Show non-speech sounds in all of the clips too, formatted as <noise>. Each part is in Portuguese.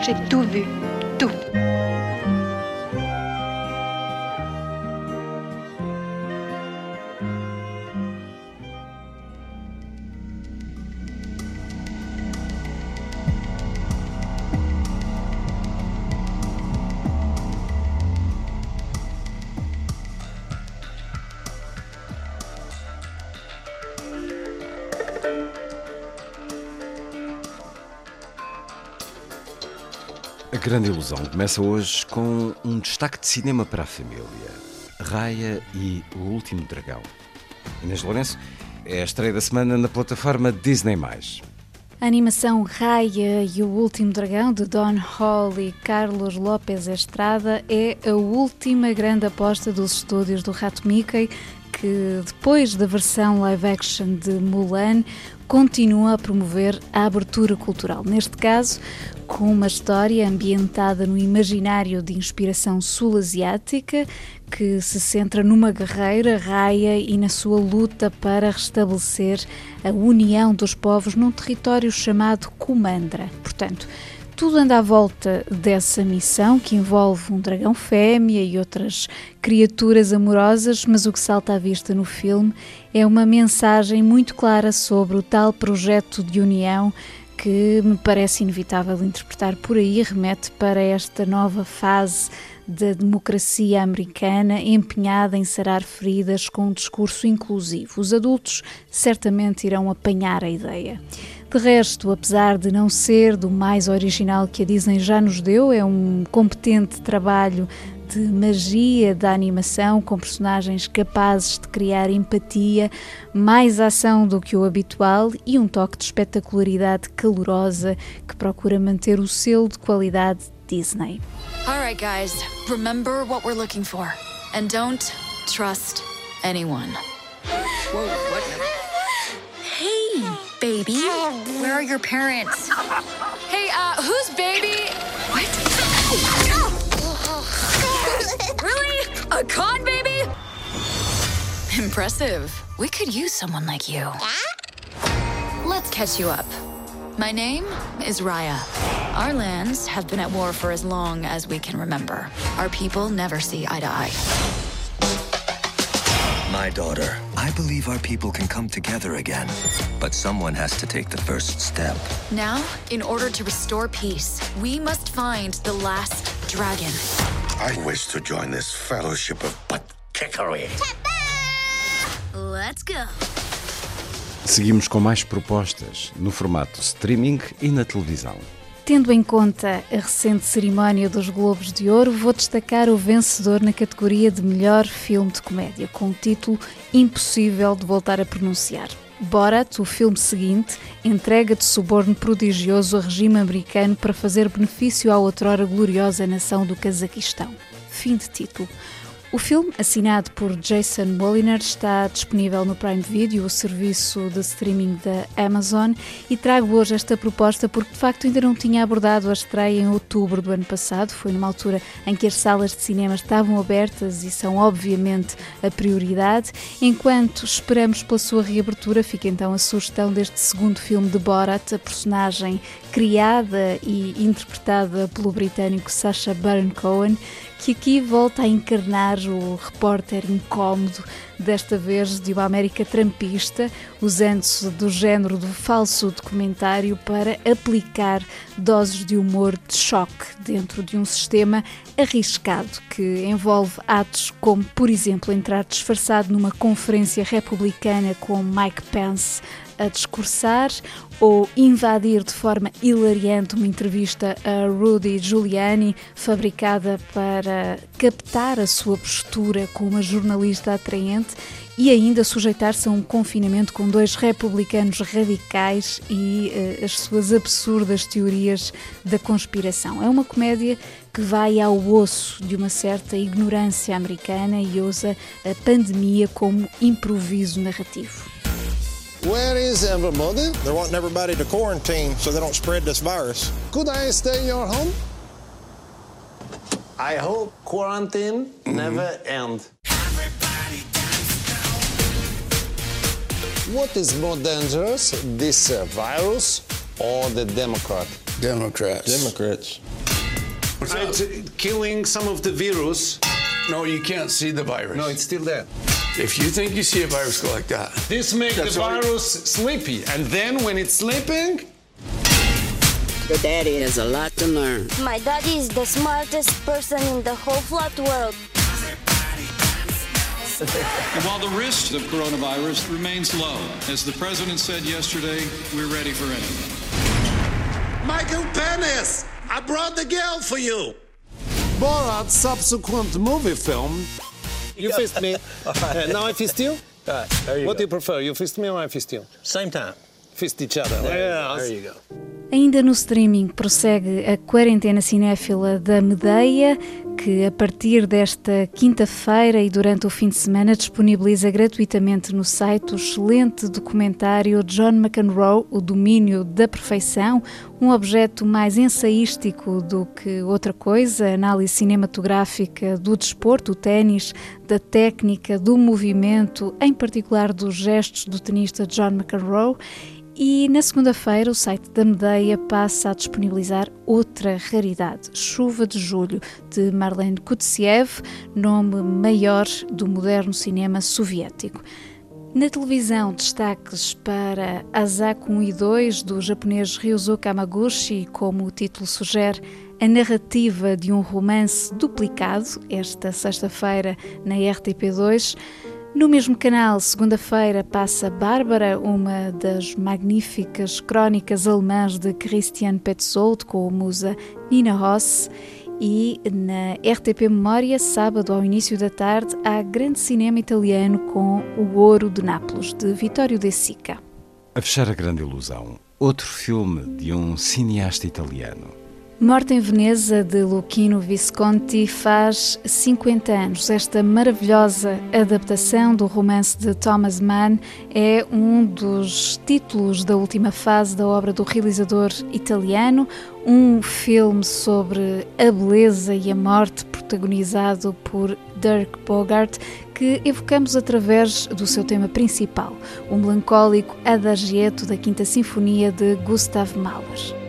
J'ai tout vu. A grande ilusão começa hoje com um destaque de cinema para a família. Raya e o Último Dragão. Inês Lourenço é a estreia da semana na plataforma Disney+. A animação Raya e o Último Dragão, de Don Hall e Carlos López Estrada, é a última grande aposta dos estúdios do Rato Mickey, que depois da versão live action de Mulan, continua a promover a abertura cultural. Neste caso, com uma história ambientada no imaginário de inspiração sul-asiática, que se centra numa guerreira, Raya, e na sua luta para restabelecer a união dos povos num território chamado Kumandra. Portanto, tudo anda à volta dessa missão que envolve um dragão fêmea e outras criaturas amorosas, mas o que salta à vista no filme é uma mensagem muito clara sobre o tal projeto de união que me parece inevitável interpretar por aí, remete para esta nova fase da democracia americana empenhada em sarar feridas com um discurso inclusivo. Os adultos certamente irão apanhar a ideia. De resto, apesar de não ser do mais original que a Disney já nos deu, é um competente trabalho de magia da animação, com personagens capazes de criar empatia, mais ação do que o habitual e um toque de espetacularidade calorosa que procura manter o selo de qualidade Disney. All right, guys, remember what we're looking for. And don't trust anyone. Whoa, baby. Where are your parents? Hey, uh, who's baby? What? <laughs> really? A con baby? Impressive. We could use someone like you. Let's catch you up. My name is Raya. Our lands have been at war for as long as we can remember. Our people never see eye to eye. My daughter, I believe our people can come together again. But someone has to take the first step. Now, in order to restore peace, we must find the last dragon. I wish to join this fellowship of butt kickery. Let's go. Seguimos com mais propostas no formato streaming e na televisão. Tendo em conta a recente cerimónia dos Globos de Ouro, vou destacar o vencedor na categoria de melhor filme de comédia, com o título impossível de voltar a pronunciar. Borat, o filme seguinte, entrega de suborno prodigioso ao regime americano para fazer benefício à outrora gloriosa nação do Cazaquistão. Fim de título. O filme, assinado por Jason Moliner, está disponível no Prime Video, o serviço de streaming da Amazon, e trago hoje esta proposta porque de facto ainda não tinha abordado a estreia em outubro do ano passado. Foi numa altura em que as salas de cinema estavam abertas e são obviamente a prioridade. Enquanto esperamos pela sua reabertura, fica então a sugestão deste segundo filme de Borat, a personagem criada e interpretada pelo britânico Sacha Baron Cohen, que aqui volta a encarnar o repórter incómodo, desta vez de uma América trampista, usando-se do género do falso documentário para aplicar doses de humor de choque dentro de um sistema arriscado que envolve atos como, por exemplo, entrar disfarçado numa conferência republicana com Mike Pence a discursar ou invadir de forma hilariante uma entrevista a Rudy Giuliani, fabricada para captar a sua postura como jornalista atraente e ainda sujeitar-se a um confinamento com dois republicanos radicais e uh, as suas absurdas teorias da conspiração. É uma comédia que vai ao osso de uma certa ignorância americana e usa a pandemia como improviso narrativo. Where is everybody? They're wanting everybody to quarantine so they don't spread this virus. Could I stay in your home? I hope quarantine never end. What is more dangerous, this uh, virus or the Democrat? Democrats. Democrats. It's uh, killing some of the virus. No, you can't see the virus. No, it's still there. If you think you see a virus go like that, This makes the That's all- virus sleepy, and then when it's sleeping, Your daddy has a lot to learn. My daddy is the smartest person in the whole flat world. <laughs> While the risk of coronavirus remains low, as the president said yesterday, we're ready for anything. Michael Penis, I brought the girl for you. Borat's subsequent movie film. You fist me. <laughs> Uh, now I fist you? Right, there you what go. do you prefer? You fist me or I fist you? Same time. Fist each other. There, there you go. Ainda no streaming prossegue a quarentena cinéfila da Medeia, que a partir desta quinta-feira e durante o fim de semana disponibiliza gratuitamente no site o excelente documentário John McEnroe, O Domínio da Perfeição, um objeto mais ensaístico do que outra coisa, análise cinematográfica do desporto, o ténis, da técnica, do movimento, em particular dos gestos do tenista John McEnroe. E na segunda-feira, o site da Medeia passa a disponibilizar outra raridade, Chuva de Julho, de Marlene Kutsiev, nome maior do moderno cinema soviético. Na televisão, destaques para Azaku 1 e 2, do japonês Ryuzo Kamaguchi, como o título sugere, a narrativa de um romance duplicado, esta sexta-feira na RTP2. No mesmo canal, segunda-feira, passa Bárbara, uma das magníficas crónicas alemãs de Christian Petzold, com a musa Nina Ross. E na RTP Memória, sábado ao início da tarde, há grande cinema italiano com O Ouro de Nápoles, de Vittorio De Sica. A fechar a grande ilusão, outro filme de um cineasta italiano. Morte em Veneza, de Luchino Visconti, faz 50 anos. Esta maravilhosa adaptação do romance de Thomas Mann é um dos títulos da última fase da obra do realizador italiano, um filme sobre a beleza e a morte protagonizado por Dirk Bogart, que evocamos através do seu tema principal, o melancólico Adagietto da Quinta Sinfonia de Gustav Mahler.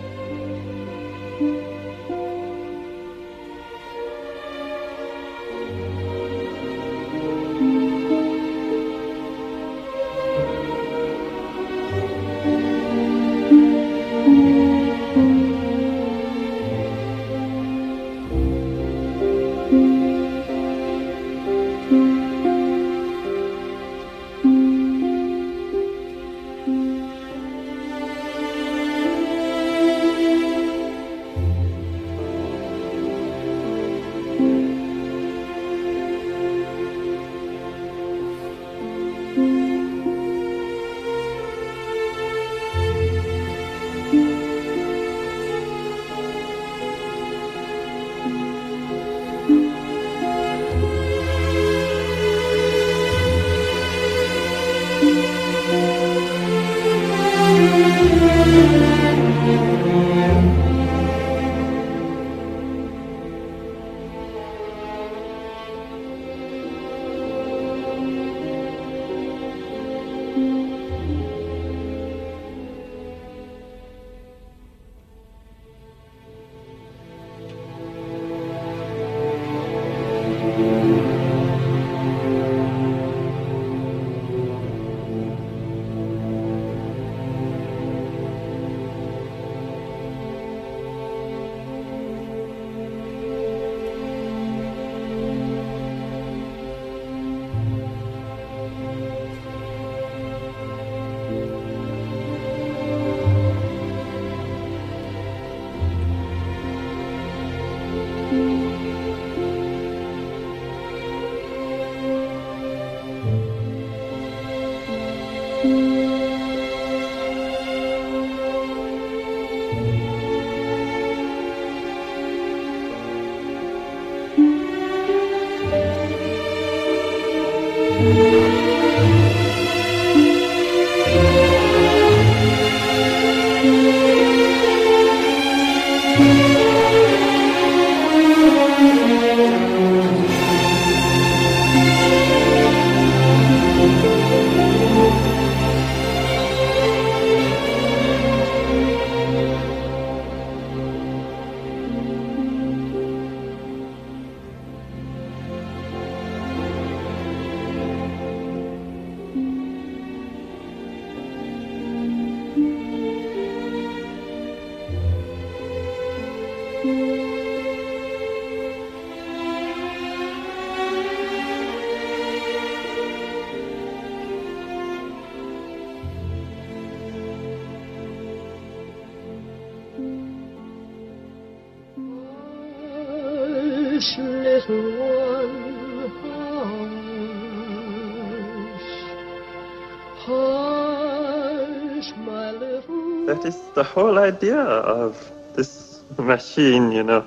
That is the whole idea of this machine, you know.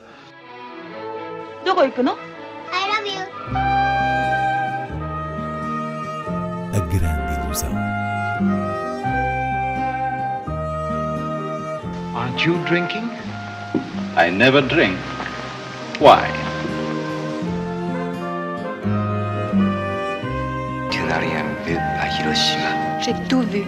どこ行くの I love you. A grande ilusão. Aren't you drinking? I never drink. Why? Tu n'as rien vu à Hiroshima. J'ai tout vu.